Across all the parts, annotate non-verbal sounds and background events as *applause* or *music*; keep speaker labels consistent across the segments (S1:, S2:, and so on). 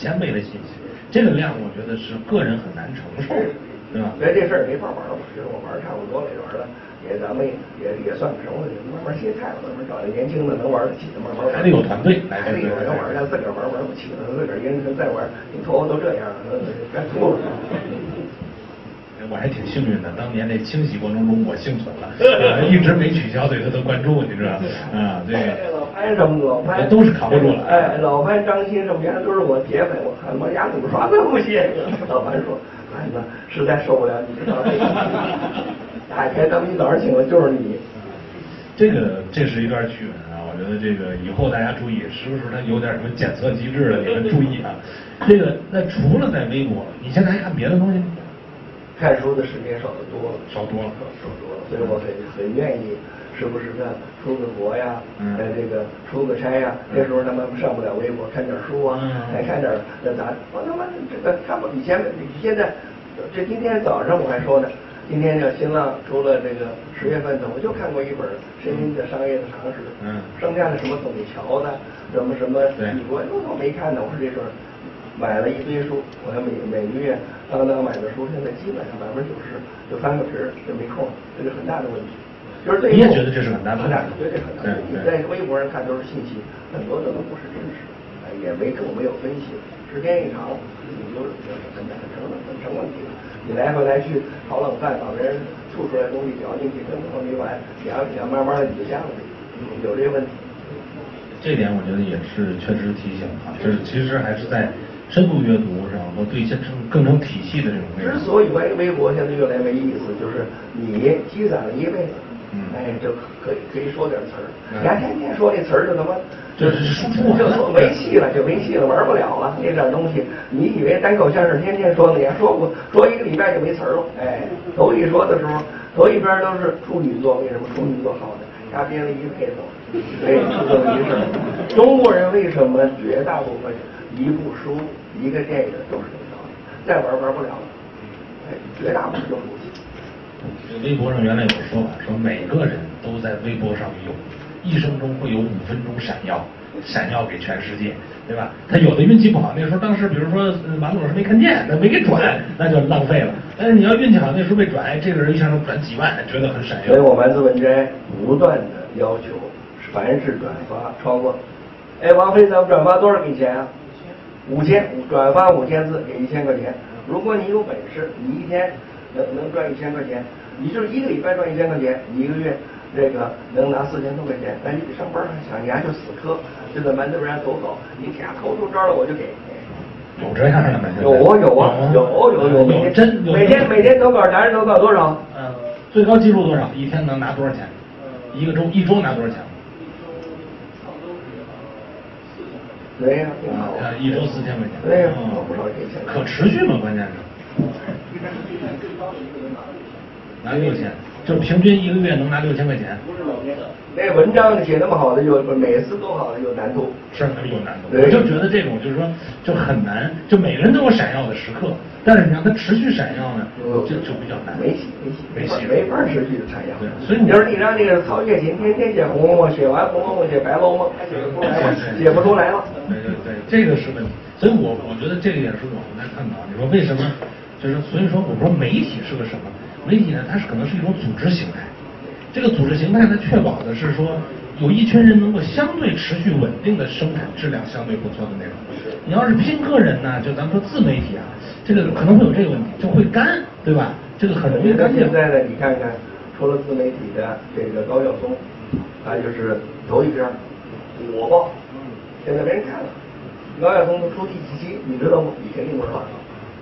S1: 千倍的信息，这个量我觉得是个人很难承受的，对吧？
S2: 所以这事儿没法玩了，觉得我玩差不多了，也玩了，也咱们也也算个什么，慢慢歇菜了，慢慢找一年轻的能玩得起的，慢慢玩。
S1: 还得有团队，
S2: 还得有人玩儿，让自个儿玩玩不起了，自个儿一个人再玩儿，你头发都这样了，该秃了。
S1: 我还挺幸运的，当年那清洗过程中我幸存了，*laughs* 一直没取消对他的关注，你知道？啊，这 *laughs* 个
S2: 老潘什么老潘
S1: 都是扛不住了。
S2: 哎，老潘、张鑫什么原来都是我铁粉，我看他妈丫怎么刷这么些？老潘说：“孩子，实在受不了你这打开咱们一早上醒了就是你。”
S1: 这个这是一段趣闻啊，我觉得这个以后大家注意，时不时他有点什么检测机制的，你们注意啊。*laughs* 这个那除了在微博，你现在还看别的东西吗？
S2: 看书的时间少得多了，
S1: 少多了，
S2: 少多了，所以我很很愿意，时不时的出个国呀，在这个出个差呀。那时候他们上不了微博，看点书啊，还看点那杂。我他妈这个看不以前现在，这今天早上我还说呢，今天叫新浪出了这个十月份的，我就看过一本《声音的商业的常识》，嗯，剩下的什么董桥的，什么什么李国，那我没看呢。我说这事儿。买了一堆书，我每每个月当当买的书，现在基本上百分之九十就翻个皮儿就没空，这是很大的问题。就是
S1: 你也觉得这是很难的？
S2: 对，这很难。你在微博上看都是信息，很多的都不是真实，也没更没有分析。时间一长，你就就是很很成很成问题了。你来回来去炒冷饭，把别人吐出来东西嚼进去，根本没完，嚼嚼慢慢的你就下了，有这个问题。
S1: 这点我觉得也是确实提醒啊，就是其实还是在。深度阅读上？和对一些成更成体系的这种。
S2: 之所以微微博现在越来越没意思，就是你积攒了一辈子，哎，就可以可以说点词儿。你还天天说这词儿，就他妈
S1: 就是输出
S2: 就说没戏了，就没戏了，玩不了了。那点东西，你以为单口相声天天说呢？你还说过说一个礼拜就没词儿了。哎，头一说的时候，头一边都是处女座，为什么处女座好的？他编了一配子，哎，就这么一事儿。中国人为什么绝大部分？一部书，一个电影都是这个道理，再玩玩不了了。哎，绝大部分都不行。
S1: 这微博上原来有个说法，说每个人都在微博上有，一生中会有五分钟闪耀，闪耀给全世界，对吧？他有的运气不好，那时候当时比如说马老师没看见，他没给转，那就浪费了。但是你要运气好，那时候被转，这个人一下能转几万，觉得很闪耀。
S2: 所以我丸子文摘不断的要求，凡是转发超过，哎，王菲咱们转发多少给钱啊？五千转发五千字给一千块钱，如果你有本事，你一天能能赚一千块钱，你就是一个礼拜赚一千块钱，你一个月这个能拿四千多块钱，那你比上班还强，你还就死磕，就在门头上走走，你天投出招了我就给。
S1: 有这样的吗？
S2: 有啊有啊有有有每天每天每天投稿，男人投稿多少？
S1: 嗯，最高记录多少？一天能拿多少钱？一个周一周拿多少钱？
S2: 对呀，挺好。
S1: 一周四千块钱。
S2: 对呀，不少给钱。
S1: 可持续吗？关键是。拿六千，就是平均一个月能拿六千块钱。
S2: 不是老天的。那文章写那么好的，有每次都好的有难度。
S1: 是，有难度。我就觉得这种就是说就很难，就每个人都有闪耀的时刻。但是你让他持续闪耀呢，就就比较难。
S2: 没戏，没戏，没戏，没法持续的闪耀。
S1: 对，所以你
S2: 就是你让那个曹雪芹天天写《红楼梦》，写完《红楼梦》写《白楼梦》，他写不出来，写不出来了。
S1: 对对对，这个是问题。所以我我觉得这个也是我们在探讨。你说为什么？就是所以说，我说媒体是个什么？媒体呢，它是可能是一种组织形态。这个组织形态呢，确保的是说。有一群人能够相对持续稳定的生产质量相对不错的内容。你要是拼个人呢，就咱们说自媒体啊，这个可能会有这个问题，就会干，对吧？这个很容易干。
S2: 现在呢，你看看，除了自媒体的这个高晓松，他就是头一篇火爆，现在没人看了。高晓松都出第几期，你知道吗？你肯定不知道。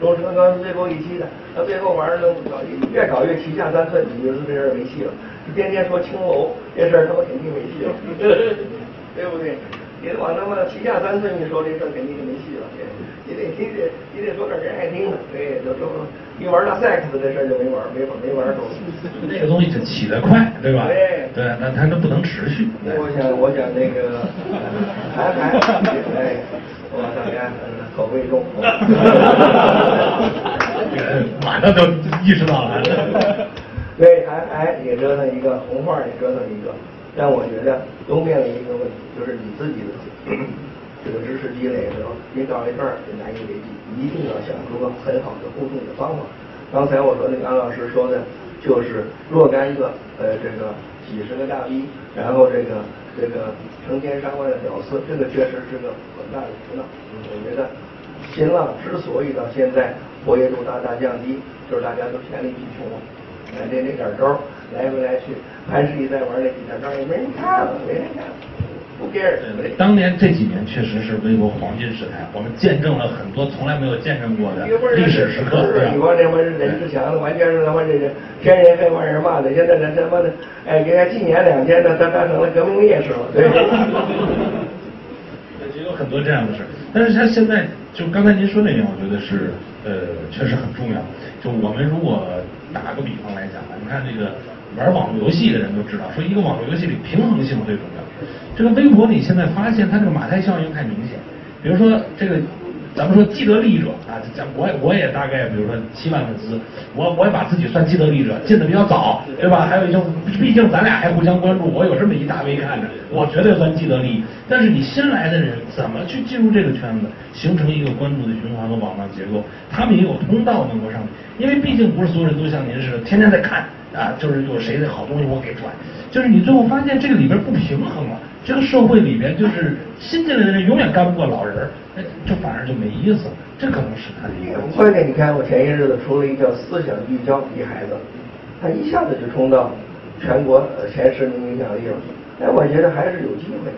S2: 中石刚是最后一期的，他最后玩意儿能搞越搞越旗下三寸，你就是这人没戏了。你天天说青楼这事儿，他妈肯定没戏了，*laughs* 对不对？你往他妈旗下三寸一说，这事儿肯定就没戏了。你得你得你得说点人爱听的，对，就说一玩到 sex 这事儿就没玩，没没玩够。
S1: 那个东西就起得快，对吧？
S2: 对
S1: 对，那它都不能持续。
S2: 我想我想那个韩寒，哎，我大家口味重，
S1: 马上就意识到了。
S2: 对，还哎也折腾一个红画，也折腾一个，但我觉得都面临一个问题，就是你自己的这个知识积累的时候，你搞一段就难以为继，一定要想出个很好的互动的方法。刚才我说那个安老师说的，就是若干个呃这个几十个大 V，然后这个这个成千上万的屌丝，这个确实是个很大的苦恼。我觉得新浪之所以到现在活跃度大大降低，就是大家都黔驴技穷了，哎，这那点招来回来去，潘石屹在玩那几点招也没人看了，没人看。不给人。
S1: 当年这几年确实是微博黄金时代，我们见证了很多从来没有见证过的历史时刻。
S2: 你说这帮人之强的，完全是他妈这个天人黑万人骂的。现在这他妈的，哎，给他禁言两天，他他当成了革命烈士了。对。*laughs*
S1: 也有很多这样的事但是他现在就刚才您说那点，我觉得是呃确实很重要。就我们如果打个比方来讲吧，你看这个玩网络游戏的人都知道，说一个网络游戏里平衡性最重要。这个微博你现在发现，它这个马太效应太明显。比如说这个，咱们说既得利益者啊，咱我我也大概比如说七万粉丝，我我也把自己算既得利益者，进的比较早，对吧？还有一些，毕竟咱俩还互相关注，我有这么一大 V 看着，我绝对算既得利益。但是你新来的人怎么去进入这个圈子，形成一个关注的循环和网络结构？他们也有通道能够上去，因为毕竟不是所有人都像您似的，天天在看啊，就是有谁的好东西我给转，就是你最后发现这个里边不平衡了。这个社会里边，就是新进来的人永远干不过老人儿，那这反而就没意思了。这可能是他的一个。
S2: 关键你看，我前些日子出了一个思想聚焦一孩子，他一下子就冲到全国前十名影响力了。哎，我觉得还是有机会。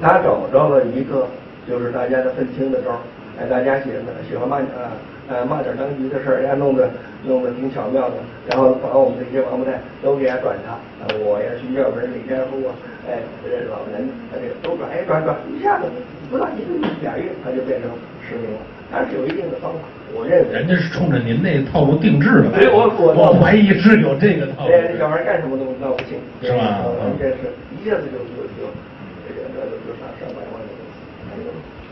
S2: 他找着了一个就是大家的愤青的招儿，哎，大家喜欢喜欢骂啊呃骂点当局的事儿，人家弄得弄得挺巧妙的，然后把我们这些王八蛋都给他转他，我呀徐小文、李天福啊。哎，这老人他这个都转，哎转转，一下子不到一个月俩月，他就变成实名了。他是有一定的方法，我认为。
S1: 人家是冲着您那套路定制的。
S2: 对，我我
S1: 我怀疑是有这个套路。
S2: 哎，小孩干什么都闹不清，
S1: 是吧？
S2: 这是一下子就就就这个这就上上百万的还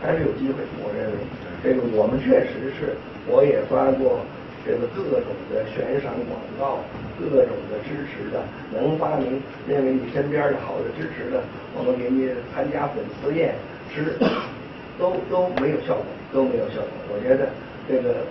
S2: 还是有机会，我认为这个我们确实是，我也发过。这个各种的悬赏广告，各种的支持的，能发明认为你身边的好的支持的，我们给你参加粉丝宴吃，都都没有效果，都没有效果。我觉得这个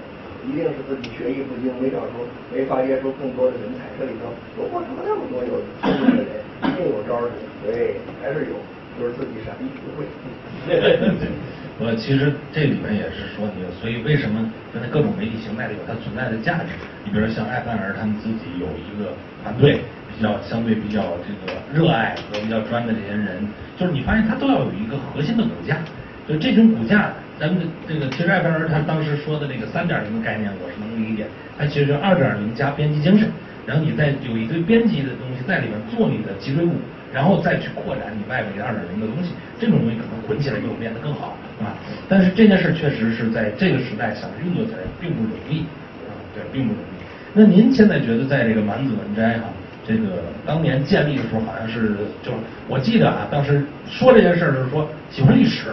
S2: 一定是自己学艺不精，没找出，没发掘出更多的人才。这里头中国怎么那么多有聪明的人，一定有招儿的，对，还是有，就是自己傻逼不会。*laughs*
S1: 我其实这里面也是说你，所以为什么现在各种媒体形态里有它存在的价值？你比如说像艾范儿他们自己有一个团队，比较相对比较这个热爱和比较专的这些人，就是你发现他都要有一个核心的骨架。就这种骨架，咱们这个其实艾范儿他当时说的那个三点零的概念，我是能理解。他其实二点零加编辑精神，然后你再有一堆编辑的东西在里面做你的脊椎骨。然后再去扩展你外围的二点零的东西，这种东西可能混起来就变得更好，啊。但是这件事确实是在这个时代想运作起来并不容易，对，并不容易。那您现在觉得在这个满子文摘哈，这个当年建立的时候，好像是就是我记得啊，当时说这件事儿就是说喜欢历史，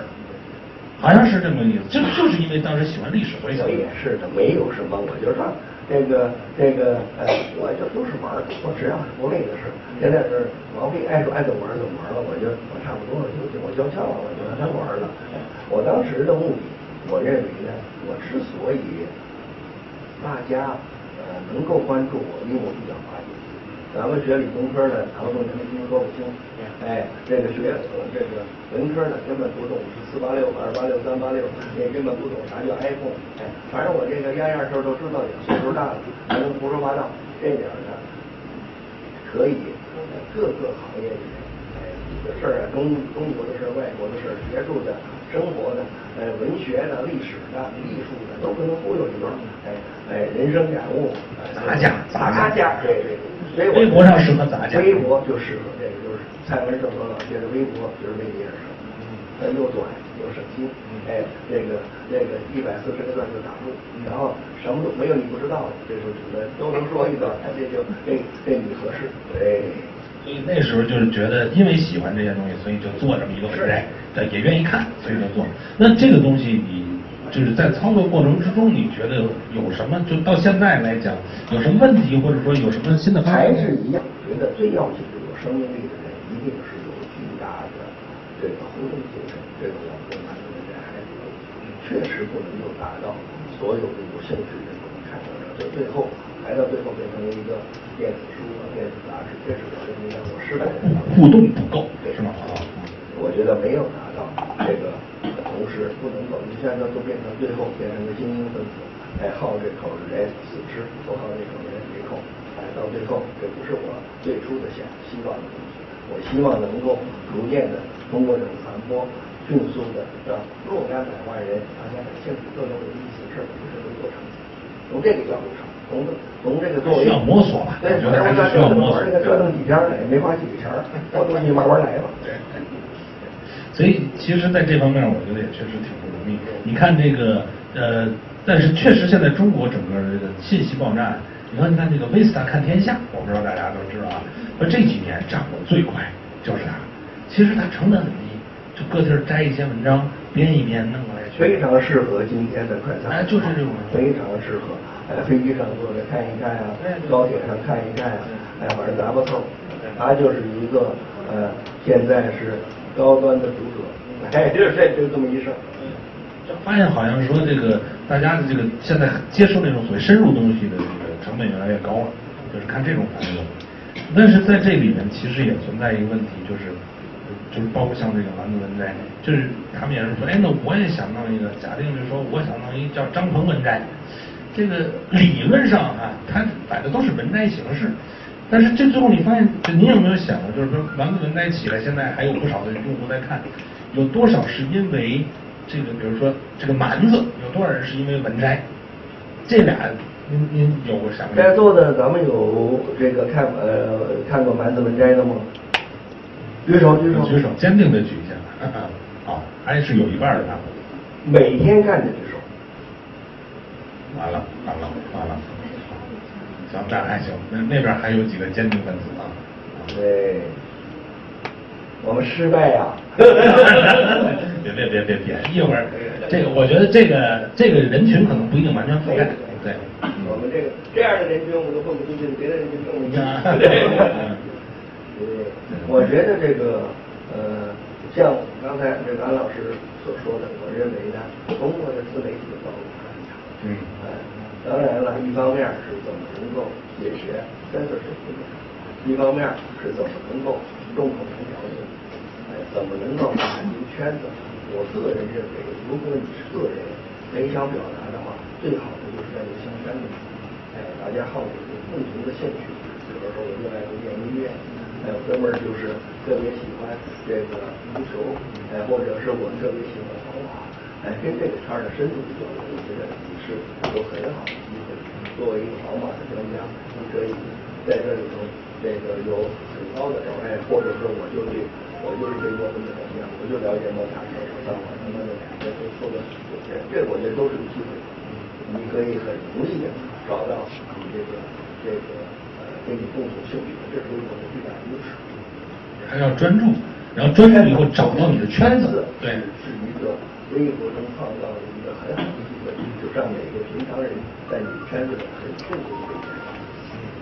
S1: 好像是这么个意思，就就是因为当时喜欢历史，所以
S2: 也是的，没有什么，我就说。这个这个呃，我就都是玩儿，我只要是不累的事。现在是毛病爱说爱怎么玩怎么玩了，我就我差不多了，就我交枪了，我就让他玩了。我当时的目的，我认为呢，我之所以大家呃能够关注我，因为我比较滑稽。咱们学理工科的，唐宋没听说不清。哎，这个学这个文科的根本不懂四八六、二八六、三八六，也根本不懂啥叫 iPhone。哎，反正我这个样样事儿都知道点，岁数大了还能胡说八道，这点儿呢可以各个行业里面，哎，的事儿啊，中中国的事儿、外国的事儿、学术的、生活的、呃，文学的、历史的、艺术的，都不能忽悠一段。哎哎，人生感悟，
S1: 杂家，
S2: 杂家，对对。
S1: 微博上适合杂家。
S2: 微博就适合这个，就是蔡文胜和老谢的微博，就是这件事。它又短又省心，哎，这个这个一百四十个字就打住，然后什么都没有你不知道的，这时候都能说一段，这就这这你合适，对。
S1: 所以那时候就是觉得，因为喜欢这些东西，所以就做这么一个文摘，也愿意看，所以就做。那这个东西你。就是在操作过程之中，你觉得有什么？就到现在来讲，有什么问题，或者说有什么新的发
S2: 展？还是一样，觉得最要紧的有生命力的人，一定是有巨大的这个互动精神。这个我们满足的人还确实不能够达到所有的有兴趣的人看到的，就最后排到最后变成了一个电子书和、电子杂志，这是我认为我失败的。
S1: 互动不够，是吗？啊，
S2: 我觉得没有达到这个，同时不能够，一下子都变成最后变成个精英分子，哎，好这口人死吃，不好这口人没空，哎，到最后这不是我最初的想希望的东西。我希望能够逐渐的通过这种传播，迅速的让若干百万人大家感兴趣，都能有意思的事儿，不是个过程。从这个角度上，从从这个作为
S1: 需要摸索吧，
S2: 对，我
S1: 还
S2: 是需要摸索。这个折腾几天了，也没花几个钱儿，我东西慢慢来吧。
S1: 对。所以，其实，在这方面，我觉得也确实挺不容易。你看这个，呃，但是确实，现在中国整个这个信息爆炸。你看，你看这个《Vista 看天下》，我不知道大家都知道啊。说这几年涨得最快就是它，其实它成本很低，就各地儿摘一些文章，编一编，弄过来，
S2: 非常适合今天的快餐。
S1: 哎，就是这种，
S2: 非常适合。哎，飞机上坐着看一看啊，高铁上看一看呀，哎，反正拿不透。它就是一个呃，现在是高端的读者，哎，就是这就这么一事儿。
S1: 就发现好像说这个大家的这个现在接受那种所谓深入东西的这个成本越来越高了，就是看这种方式。但是在这里面其实也存在一个问题，就是就是包括像这个丸子文摘，就是他们也是说，哎，那我也想弄一个，假定就是说我想弄一叫张鹏文摘，这个理论上啊，它摆的都是文摘形式，但是这最后你发现，就您有没有想过，就是说丸子文摘起来，现在还有不少的用户在看，有多少是因为这个，比如说这个蛮子，有多少人是因为文摘，这俩。您您有过想？
S2: 在座的咱们有这个看呃看过《蛮子文摘》的吗？举手举手
S1: 举手，坚定的举一下。啊，还是有一半的啊。
S2: 每天看的举手。
S1: 完了完了完了。行，那还行，那那边还有几个坚定分子啊。
S2: 对。我们失败呀！*laughs*
S1: 别别别别别，一会儿这个我觉得这个这个人群可能不一定完全覆盖。对，
S2: 我们这个这样的人群我们都混不进去，别的人群混不进去。对，我觉得这个呃，像刚才这个安老师所说的，我认为呢，中国的自媒体的道路还很长。嗯。哎，当然了，一方面是怎么能够解决三色水平，一方面是怎么能够众口同调的，哎，怎么能够打进圈子？我个人认为，如果你是个人很想表达的话，最好的就是。在这相山里，哎，大家好有共同的兴趣，比如说我热爱古典音乐，还有哥们儿就是特别喜欢这个足球，哎，或者是我特别喜欢跑马，哎，跟这个圈儿的深度交流，我觉得你是有很好的机会。作为一个宝马的专家，你可以在这里头这个有很高的招哎，或者说我就对，我就是对诺贝尔奖，我就了解莫扎特、桑塔纳的这些说的，这这我觉得都是有机会。你可以很容易的找到你这个这个呃跟你共同兴趣的，这是我的最大优势。
S1: 还要专注，然后专注以后找到你的圈子，对，
S2: 是一个微博中创造了一个很好的机会，就让每个平常人在你圈子里很迅速的一个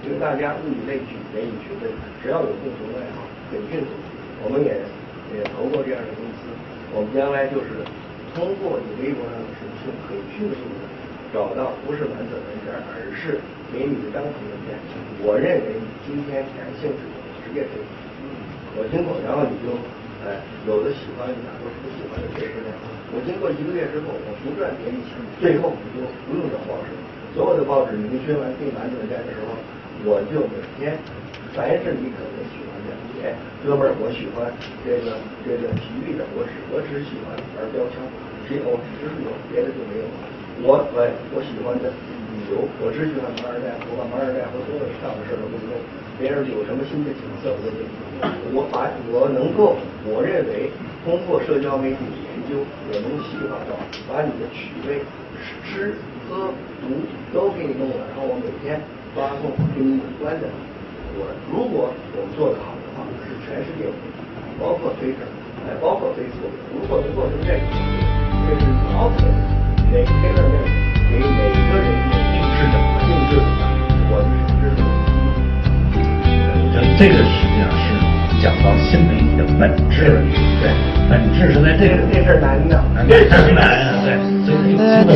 S2: 因为大家物以类聚，人以群分，只要有共同的爱好，很迅速。我们也也投过这样的公司，我们将来就是通过你微博上的属性，很迅速的。找到不是完整文件，而是给你的章程文件。我认为你今天感兴趣的直接可以，我听过，然后你就，哎，有的喜欢，哪个不喜欢的这是呢？我经过一个月之后，我不断点击，最后你就不用找报纸，所有的报纸明宣完订完文件的时候，我就每天，凡是你可能喜欢的，哎，哥们儿，我喜欢这个这个体育的，我只我只喜欢玩标枪，只有只是有，别的就没有。我我，我喜欢的旅游，我只喜欢马尔代夫，我把马尔代夫所有上的事儿都不说。别人有什么新的景色，我都我把我能够，我认为通过社交媒体究，也能细化到把你的趣味、吃、喝、读都给你弄了，然后我每天发送跟你有关的。我如果我们做得好的话，是全世界，包括推特，哎，包括 Facebook，如果能做成这个，这是老铁。每天的内给每个人定制的定制的，我们是
S1: 我觉得这个实际上是讲到新媒体的本质，
S2: 对，
S1: 本质是在这个
S2: 这事难的，
S1: 这事难啊，对，所以
S3: 这个。